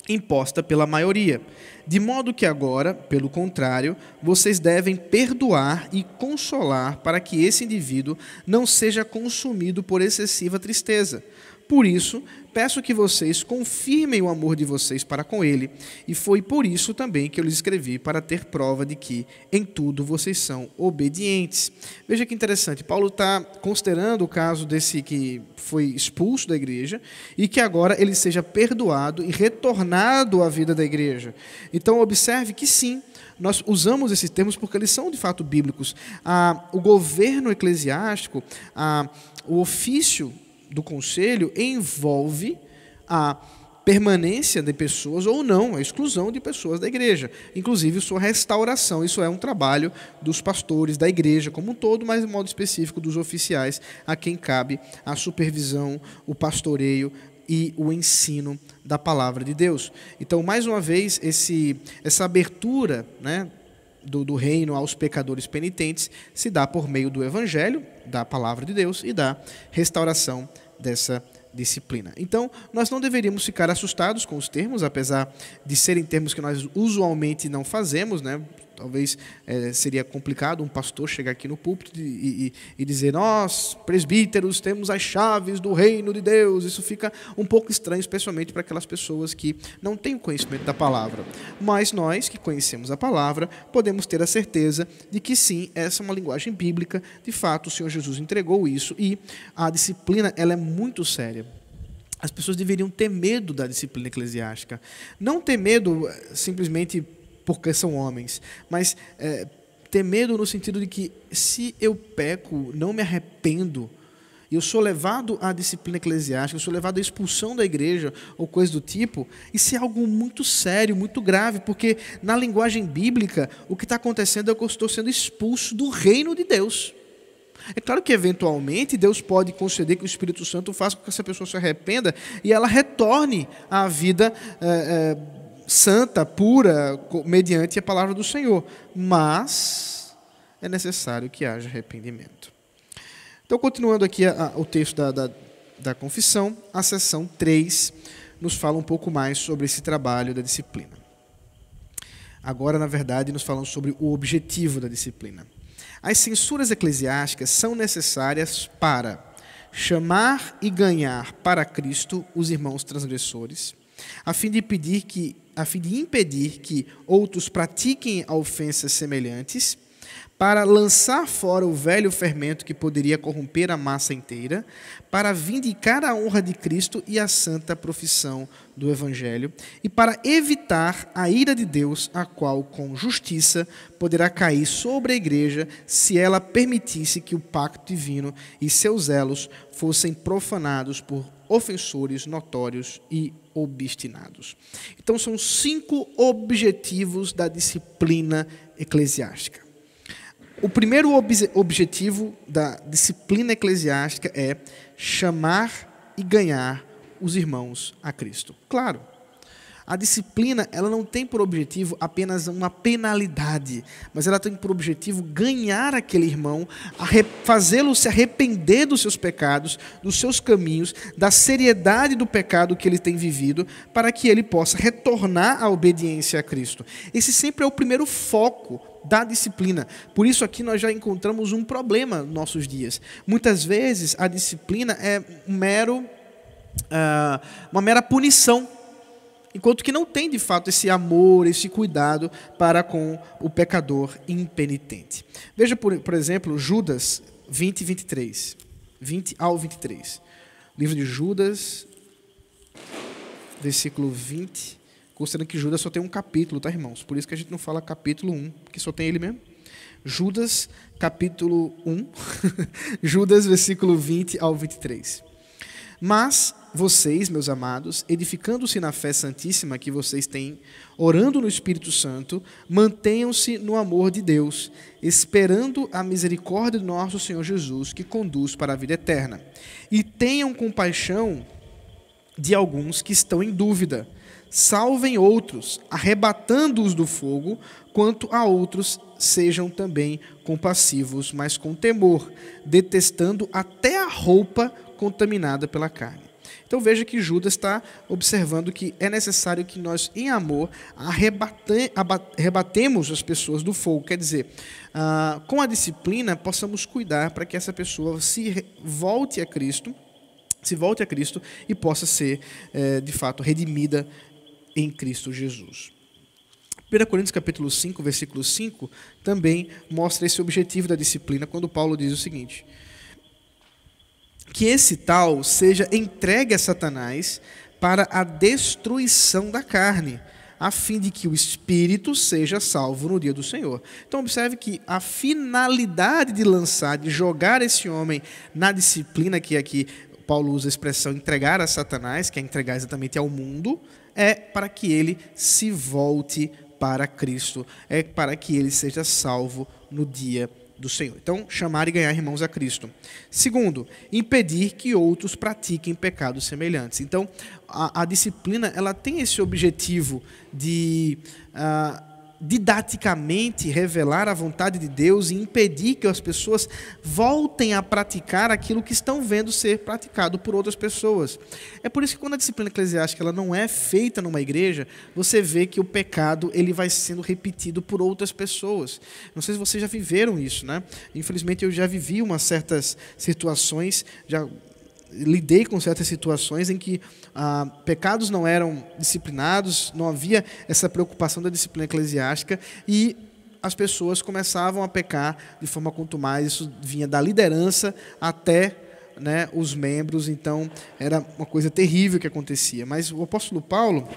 imposta pela maioria. De modo que agora, pelo contrário, vocês devem perdoar e consolar para que esse indivíduo não seja consumido por excessiva tristeza. Por isso, peço que vocês confirmem o amor de vocês para com ele, e foi por isso também que eu lhes escrevi, para ter prova de que em tudo vocês são obedientes. Veja que interessante, Paulo está considerando o caso desse que foi expulso da igreja e que agora ele seja perdoado e retornado à vida da igreja. Então, observe que sim, nós usamos esses termos porque eles são de fato bíblicos. Ah, o governo eclesiástico, ah, o ofício do conselho envolve a permanência de pessoas ou não, a exclusão de pessoas da igreja, inclusive sua restauração. Isso é um trabalho dos pastores da igreja como um todo, mas de modo específico dos oficiais, a quem cabe a supervisão, o pastoreio e o ensino da palavra de Deus. Então, mais uma vez, esse, essa abertura né, do, do, reino aos pecadores penitentes se dá por meio do evangelho, da palavra de Deus e da restauração dessa disciplina. Então, nós não deveríamos ficar assustados com os termos, apesar de serem termos que nós usualmente não fazemos, né? Talvez é, seria complicado um pastor chegar aqui no púlpito e, e, e, dizer: Nós, presbíteros, temos as chaves do reino de Deus. Isso fica um pouco estranho, especialmente para aquelas pessoas que não têm o conhecimento da palavra. Mas nós, que conhecemos a palavra, podemos ter a certeza de que sim, essa é uma linguagem bíblica. De fato, o Senhor Jesus entregou isso e a disciplina ela é muito séria. As pessoas deveriam ter medo da disciplina eclesiástica. Não ter medo eh, simplesmente porque são homens, mas é, ter medo no sentido de que se eu peco, não me arrependo, e eu sou levado à disciplina eclesiástica, eu sou levado à expulsão da igreja ou coisa do tipo, isso é algo muito sério, muito grave, porque na linguagem bíblica o que está acontecendo é que eu estou sendo expulso do reino de Deus. É claro que, eventualmente, Deus pode conceder que o Espírito Santo faça com que essa pessoa se arrependa e ela retorne à vida é, é, santa, pura, mediante a palavra do Senhor. Mas é necessário que haja arrependimento. Então, continuando aqui a, a, o texto da, da, da confissão, a seção 3 nos fala um pouco mais sobre esse trabalho da disciplina. Agora, na verdade, nos falamos sobre o objetivo da disciplina. As censuras eclesiásticas são necessárias para chamar e ganhar para Cristo os irmãos transgressores, a fim de impedir que, a fim de impedir que outros pratiquem ofensas semelhantes, para lançar fora o velho fermento que poderia corromper a massa inteira, para vindicar a honra de Cristo e a santa profissão do Evangelho, e para evitar a ira de Deus, a qual, com justiça, poderá cair sobre a igreja se ela permitisse que o pacto divino e seus elos fossem profanados por ofensores notórios e obstinados. Então, são cinco objetivos da disciplina eclesiástica. O primeiro ob objetivo da disciplina eclesiástica é chamar e ganhar os irmãos a Cristo. Claro, a disciplina ela não tem por objetivo apenas uma penalidade, mas ela tem por objetivo ganhar aquele irmão, fazê-lo se arrepender dos seus pecados, dos seus caminhos, da seriedade do pecado que ele tem vivido, para que ele possa retornar à obediência a Cristo. Esse sempre é o primeiro foco da disciplina. Por isso aqui nós já encontramos um problema nos nossos dias. Muitas vezes a disciplina é um mero, uh, uma mera punição, enquanto que não tem de fato esse amor, esse cuidado para com o pecador impenitente. Veja, por, por exemplo, Judas 20 e 23. 20 ao 23. Livro de Judas, versículo 20 considerando que Judas só tem um capítulo, tá, irmãos? Por isso que a gente não fala capítulo 1, porque só tem ele mesmo. Judas, capítulo 1, [LAUGHS] Judas, versículo 20 ao 23. Mas vocês, meus amados, edificando-se na fé santíssima que vocês têm, orando no Espírito Santo, mantenham-se no amor de Deus, esperando a misericórdia do nosso Senhor Jesus, que conduz para a vida eterna. E tenham compaixão de alguns que estão em dúvida salvem outros, arrebatando-os do fogo, quanto a outros sejam também compassivos, mas com temor, detestando até a roupa contaminada pela carne. Então veja que Judas está observando que é necessário que nós, em amor, arrebate, arrebatemos as pessoas do fogo. Quer dizer, ah, com a disciplina, possamos cuidar para que essa pessoa se volte a Cristo se volte a Cristo e possa ser, é, de fato, redimida em Cristo Jesus. 1 Coríntios capítulo 5, versículo 5, também mostra esse objetivo da disciplina, quando Paulo diz o seguinte: que esse tal seja entregue a Satanás para a destruição da carne, a fim de que o espírito seja salvo no dia do Senhor. Então observe que a finalidade de lançar, de jogar esse homem na disciplina que aqui Paulo usa a expressão entregar a Satanás, que é entregar exatamente ao mundo, é para que ele se volte para Cristo, é para que ele seja salvo no dia do Senhor. Então, chamar e ganhar irmãos a Cristo. Segundo, impedir que outros pratiquem pecados semelhantes. Então, a, a disciplina ela tem esse objetivo de uh, didaticamente revelar a vontade de Deus e impedir que as pessoas voltem a praticar aquilo que estão vendo ser praticado por outras pessoas. É por isso que quando a disciplina eclesiástica ela não é feita numa igreja, você vê que o pecado ele vai sendo repetido por outras pessoas. Não sei se vocês já viveram isso, né? Infelizmente eu já vivi umas certas situações, já lidei com certas situações em que ah, pecados não eram disciplinados, não havia essa preocupação da disciplina eclesiástica e as pessoas começavam a pecar de forma mais isso vinha da liderança até né, os membros, então era uma coisa terrível que acontecia. Mas o apóstolo Paulo,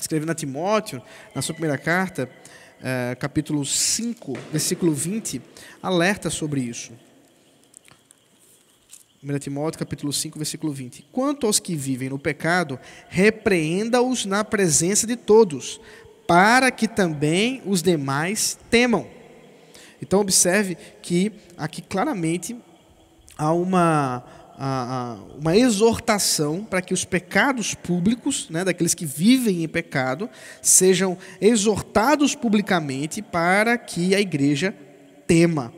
escrevendo a Timóteo, na sua primeira carta, eh, capítulo 5, versículo 20, alerta sobre isso. 1 Timóteo capítulo 5, versículo 20. Quanto aos que vivem no pecado, repreenda-os na presença de todos, para que também os demais temam. Então observe que aqui claramente há uma, uma exortação para que os pecados públicos, né, daqueles que vivem em pecado, sejam exortados publicamente para que a igreja tema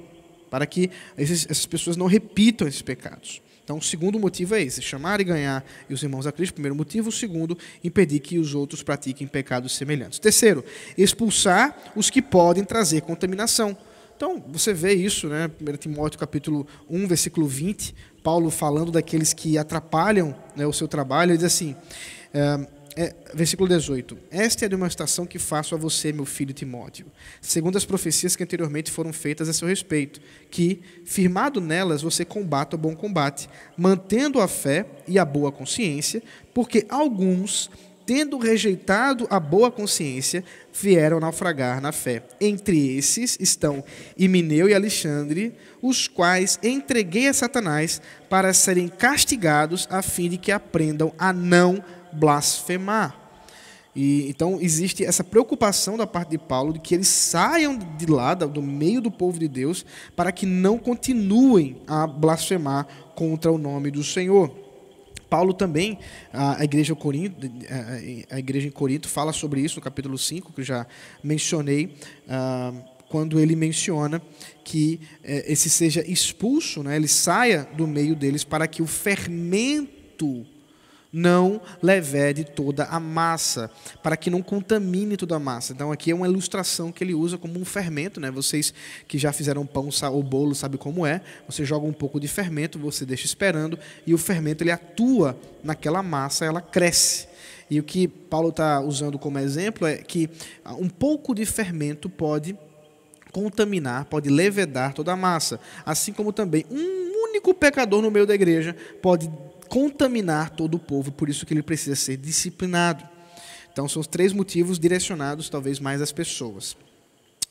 para que essas pessoas não repitam esses pecados. Então, o segundo motivo é esse: chamar e ganhar os irmãos a Cristo. Primeiro motivo. O segundo, impedir que os outros pratiquem pecados semelhantes. Terceiro, expulsar os que podem trazer contaminação. Então, você vê isso, né? 1 Timóteo capítulo 1, versículo 20, Paulo falando daqueles que atrapalham né, o seu trabalho, ele diz assim. É, é, versículo 18. Esta é a demonstração que faço a você, meu filho Timóteo, segundo as profecias que anteriormente foram feitas a seu respeito, que, firmado nelas, você combata o bom combate, mantendo a fé e a boa consciência, porque alguns, tendo rejeitado a boa consciência, vieram naufragar na fé. Entre esses estão Imineu e Alexandre, os quais entreguei a Satanás para serem castigados, a fim de que aprendam a não blasfemar. E, então existe essa preocupação da parte de Paulo de que eles saiam de lá, do meio do povo de Deus, para que não continuem a blasfemar contra o nome do Senhor. Paulo também, a igreja, Corinto, a igreja em Corinto fala sobre isso no capítulo 5, que eu já mencionei, ah, quando ele menciona que eh, esse seja expulso, né, ele saia do meio deles para que o fermento não levede toda a massa, para que não contamine toda a massa. Então aqui é uma ilustração que ele usa como um fermento, né? Vocês que já fizeram pão ou bolo sabem como é. Você joga um pouco de fermento, você deixa esperando e o fermento ele atua naquela massa, ela cresce. E o que Paulo está usando como exemplo é que um pouco de fermento pode contaminar, pode levedar toda a massa, assim como também um único pecador no meio da igreja pode contaminar todo o povo, por isso que ele precisa ser disciplinado. Então são os três motivos direcionados talvez mais às pessoas.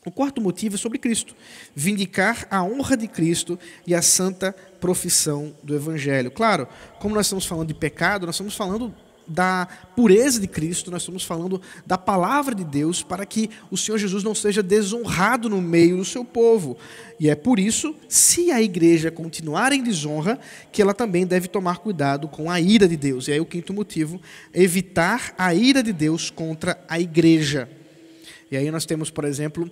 O quarto motivo é sobre Cristo, vindicar a honra de Cristo e a santa profissão do Evangelho. Claro, como nós estamos falando de pecado, nós estamos falando da pureza de Cristo, nós estamos falando da palavra de Deus para que o Senhor Jesus não seja desonrado no meio do seu povo. E é por isso, se a igreja continuar em desonra, que ela também deve tomar cuidado com a ira de Deus. E aí o quinto motivo, evitar a ira de Deus contra a igreja. E aí nós temos, por exemplo,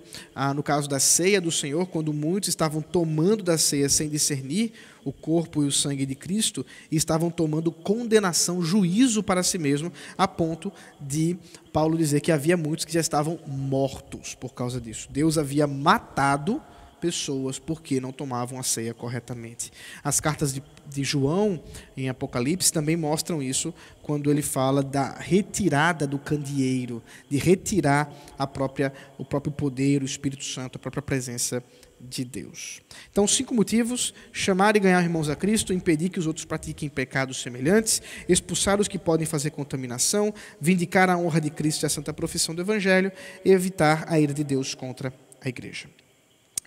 no caso da ceia do Senhor, quando muitos estavam tomando da ceia sem discernir o corpo e o sangue de Cristo, e estavam tomando condenação, juízo para si mesmo, a ponto de Paulo dizer que havia muitos que já estavam mortos por causa disso. Deus havia matado pessoas porque não tomavam a ceia corretamente. As cartas de, de, João, em Apocalipse, também mostram isso quando ele fala da retirada do candeeiro, de retirar a própria, o próprio poder, o Espírito Santo, a própria presença de Deus. Então, cinco motivos: chamar e ganhar irmãos a Cristo, impedir que os outros pratiquem pecados semelhantes, expulsar os que podem fazer contaminação, vindicar a honra de Cristo e a santa profissão do Evangelho e evitar a ira de Deus contra a igreja.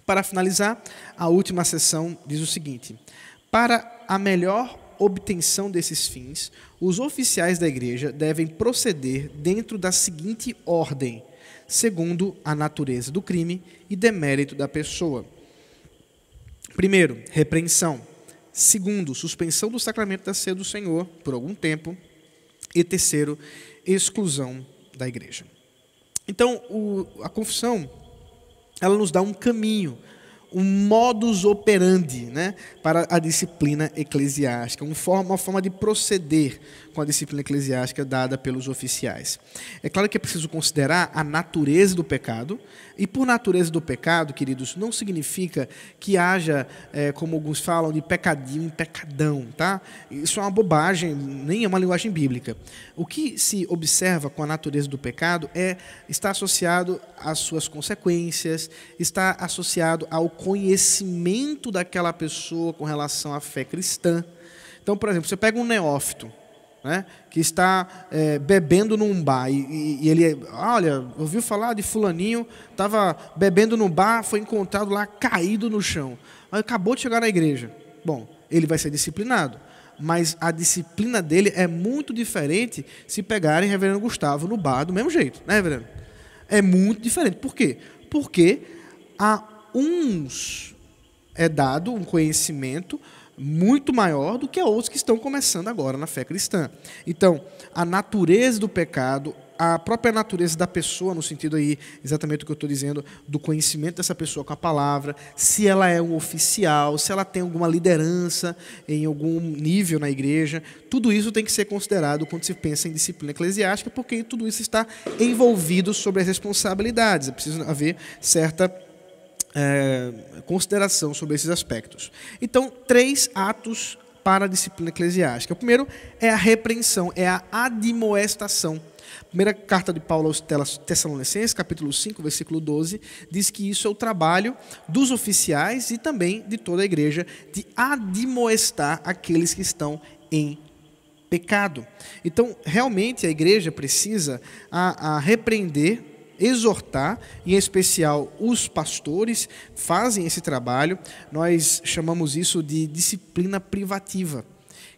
Para finalizar, a última sessão diz o seguinte: para a melhor obtenção desses fins, os oficiais da igreja devem proceder dentro da seguinte ordem segundo a natureza do crime e demérito da pessoa. Primeiro, repreensão. Segundo, suspensão do sacramento da ceia do Senhor por algum tempo. E terceiro, exclusão da igreja. Então, o, a confissão, ela nos dá um caminho um modus operandi né, para a disciplina eclesiástica, uma forma, uma forma de proceder com a disciplina eclesiástica dada pelos oficiais. É claro que é preciso considerar a natureza do pecado, e por natureza do pecado, queridos, não significa que haja, é, como alguns falam, de pecadinho em pecadão, tá? Isso é uma bobagem, nem é uma linguagem bíblica. O que se observa com a natureza do pecado é está associado às suas consequências, está associado ao conhecimento daquela pessoa com relação à fé cristã. Então, por exemplo, você pega um neófito, né, que está é, bebendo num bar e, e, ele, olha, ouviu falar de fulaninho, estava bebendo num bar, foi encontrado lá caído no chão, acabou de chegar na igreja. Bom, ele vai ser disciplinado, mas a disciplina dele é muito diferente se pegarem Reverendo Gustavo no bar do mesmo jeito, né, Reverendo? É muito diferente. Por quê? Porque a uns é dado um conhecimento muito maior do que outros que estão começando agora na fé cristã. Então, a natureza do pecado, a própria natureza da pessoa, no sentido aí, exatamente o que eu estou dizendo, do conhecimento dessa pessoa com a palavra, se ela é um oficial, se ela tem alguma liderança em algum nível na igreja, tudo isso tem que ser considerado quando se pensa em disciplina eclesiástica, porque tudo isso está envolvido sobre as responsabilidades. É preciso haver certa é, consideração sobre esses aspectos. Então, três atos para a disciplina eclesiástica. O primeiro é a repreensão, é a admoestação. Primeira carta de Paulo aos Tessalonicenses, capítulo 5, versículo 12, diz que isso é o trabalho dos oficiais e também de toda a igreja de admoestar aqueles que estão em pecado. Então, realmente a igreja precisa a, a repreender exortar, em especial os pastores fazem esse trabalho. Nós chamamos isso de disciplina privativa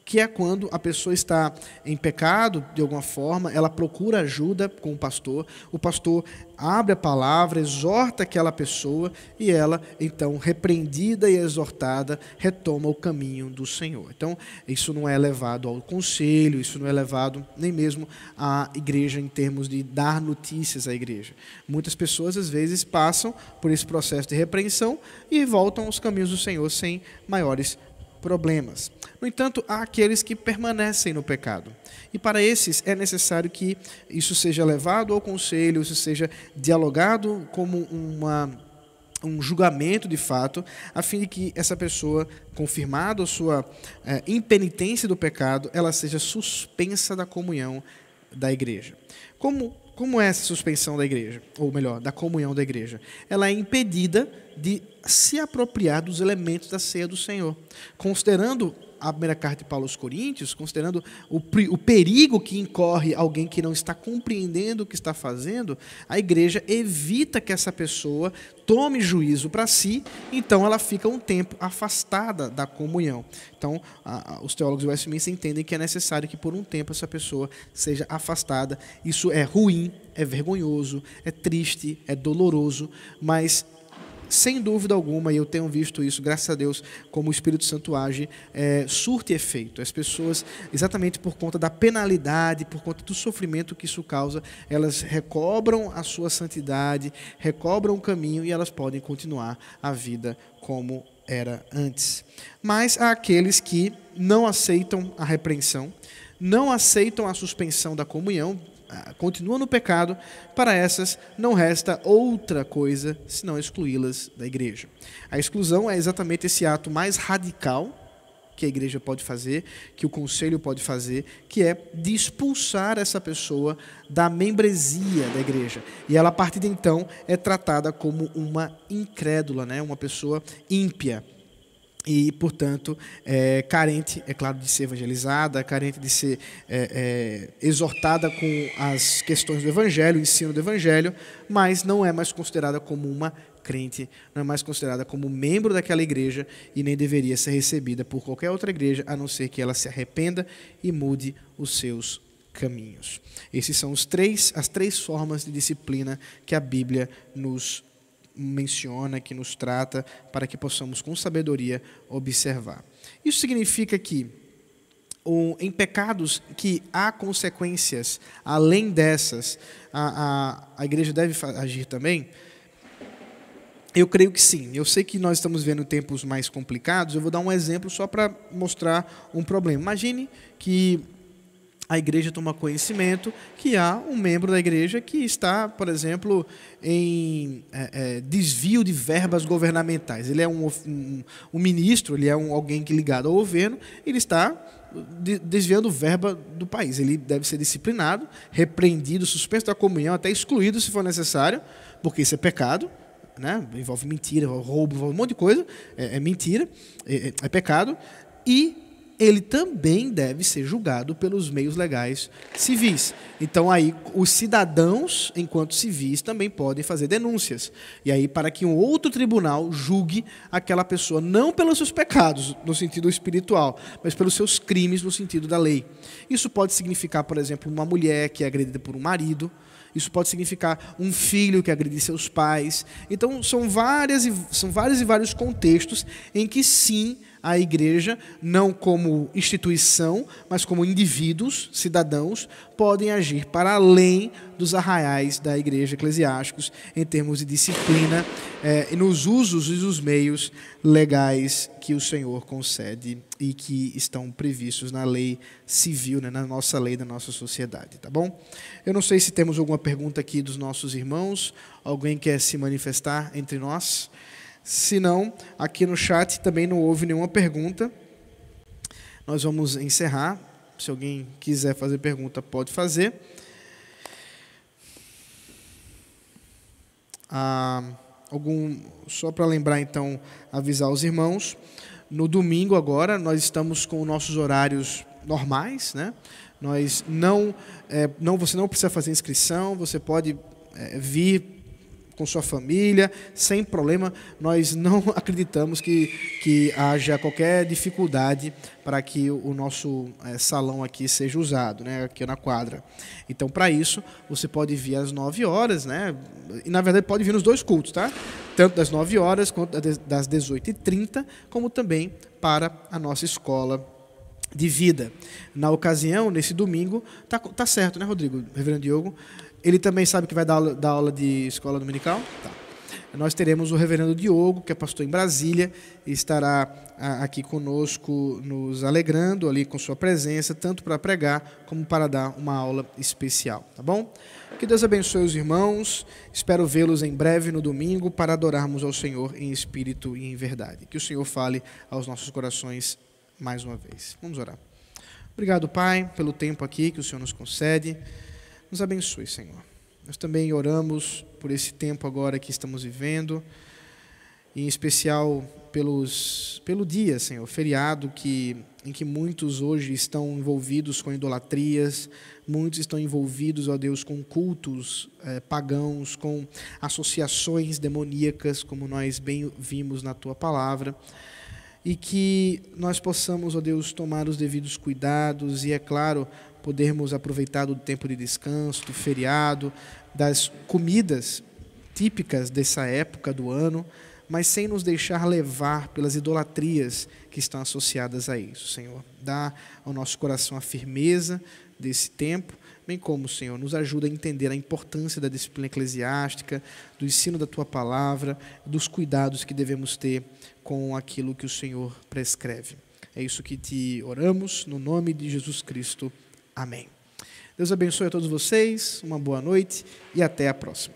que é quando a pessoa está em pecado, de alguma forma, ela procura ajuda com o pastor, o pastor abre a palavra, exorta aquela pessoa e ela, então, repreendida e exortada, retoma o caminho do Senhor. Então, isso não é levado ao conselho, isso não é levado nem mesmo à igreja em termos de dar notícias à igreja. Muitas pessoas, às vezes, passam por esse processo de repreensão e voltam aos caminhos do Senhor sem maiores problemas. No entanto, há aqueles que permanecem no pecado. E para esses é necessário que isso seja levado ao conselho, isso seja dialogado como uma, um julgamento de fato, a fim de que essa pessoa, confirmada a sua é, impenitência do pecado, ela seja suspensa da comunhão da igreja. Como como é essa suspensão da igreja? Ou melhor, da comunhão da igreja? Ela é impedida de se apropriar dos elementos da ceia do Senhor. Considerando a primeira carta de Paulo aos Coríntios, considerando o, o perigo que incorre alguém que não está compreendendo o que está fazendo, a igreja evita que essa pessoa tome juízo para si, então ela fica um tempo afastada da comunhão. Então, a, a, os teólogos do Westminster entendem que é necessário que por um tempo essa pessoa seja afastada. Isso é ruim, é vergonhoso, é triste, é doloroso, mas sem dúvida alguma, e eu tenho visto isso, graças a Deus, como o Espírito Santo age, é, surte efeito. As pessoas, exatamente por conta da penalidade, por conta do sofrimento que isso causa, elas recobram a sua santidade, recobram o caminho e elas podem continuar a vida como era antes. Mas há aqueles que não aceitam a repreensão, não aceitam a suspensão da comunhão, ah, continuam no pecado, para essas não resta outra coisa senão excluí-las da igreja. A exclusão é exatamente esse ato mais radical que a igreja pode fazer, que o conselho pode fazer, que é de expulsar essa pessoa da membresia da igreja. E ela, a partir de então, é tratada como uma incrédula, né? uma pessoa ímpia e, portanto, é, carente, é claro, de ser evangelizada, carente de ser é, é, exortada com as questões do Evangelho, o ensino do Evangelho, mas não é mais considerada como uma crente, não é mais considerada como membro daquela igreja e nem deveria ser recebida por qualquer outra igreja, a não ser que ela se arrependa e mude os seus caminhos. Esses são os três, as três formas de disciplina que a Bíblia nos menciona, que nos trata, para que possamos, com sabedoria, observar. Isso significa que, em pecados que há consequências além dessas, a, a, a igreja deve agir também? Eu creio que sim. Eu sei que nós estamos vendo tempos mais complicados. Eu vou dar um exemplo só para mostrar um problema. Imagine que a igreja toma conhecimento que há um membro da igreja que está, por exemplo, em é, é, desvio de verbas governamentais. Ele é um, um, um ministro, ele é um, alguém que ligado ao governo, ele está desviando verba do país. Ele deve ser disciplinado, repreendido, suspenso da comunhão, até excluído se for necessário, porque isso é pecado. Né? envolve mentira, roubo, envolve um monte de coisa, é, é mentira, é, é pecado, e ele também deve ser julgado pelos meios legais civis. Então aí os cidadãos, enquanto civis, também podem fazer denúncias. E aí para que um outro tribunal julgue aquela pessoa não pelos seus pecados no sentido espiritual, mas pelos seus crimes no sentido da lei. Isso pode significar, por exemplo, uma mulher que é agredida por um marido, isso pode significar um filho que agride seus pais. Então, são, várias e, são vários e vários contextos em que, sim, a igreja, não como instituição, mas como indivíduos, cidadãos, podem agir para além dos arraiais da igreja eclesiásticos em termos de disciplina eh, e nos usos e os meios legais que o Senhor concede e que estão previstos na lei civil, né, na nossa lei da nossa sociedade, tá bom? Eu não sei se temos alguma pergunta aqui dos nossos irmãos, alguém quer se manifestar entre nós? Se não, aqui no chat também não houve nenhuma pergunta. Nós vamos encerrar. Se alguém quiser fazer pergunta, pode fazer. Ah, algum, só para lembrar, então, avisar os irmãos. No domingo agora, nós estamos com nossos horários normais, né? Nós não, é, não, você não precisa fazer inscrição, você pode é, vir com sua família, sem problema. Nós não [LAUGHS] acreditamos que, que haja qualquer dificuldade para que o nosso é, salão aqui seja usado, né, aqui na quadra. Então, para isso, você pode vir às 9 horas, né? E na verdade pode vir nos dois cultos, tá? Tanto das 9 horas quanto das 18h30, como também para a nossa escola de vida. Na ocasião, nesse domingo, tá, tá certo, né, Rodrigo? Reverendo Diogo? Ele também sabe que vai dar aula, dar aula de escola dominical? Tá. Nós teremos o reverendo Diogo, que é pastor em Brasília, e estará aqui conosco, nos alegrando ali com sua presença, tanto para pregar como para dar uma aula especial, tá bom? Que Deus abençoe os irmãos. Espero vê-los em breve no domingo para adorarmos ao Senhor em espírito e em verdade. Que o Senhor fale aos nossos corações mais uma vez. Vamos orar. Obrigado, Pai, pelo tempo aqui que o Senhor nos concede. Nos abençoe, Senhor. Nós também oramos por esse tempo agora que estamos vivendo, em especial pelos, pelo dia, Senhor, feriado que, em que muitos hoje estão envolvidos com idolatrias, muitos estão envolvidos, ó Deus, com cultos eh, pagãos, com associações demoníacas, como nós bem vimos na tua palavra e que nós possamos, ó Deus, tomar os devidos cuidados e, é claro, podermos aproveitar do tempo de descanso, do feriado, das comidas típicas dessa época do ano, mas sem nos deixar levar pelas idolatrias que estão associadas a isso, Senhor. Dá ao nosso coração a firmeza desse tempo, bem como, Senhor, nos ajuda a entender a importância da disciplina eclesiástica, do ensino da tua palavra, dos cuidados que devemos ter com aquilo que o Senhor prescreve. É isso que te oramos, no nome de Jesus Cristo. Amém. Deus abençoe a todos vocês, uma boa noite e até a próxima.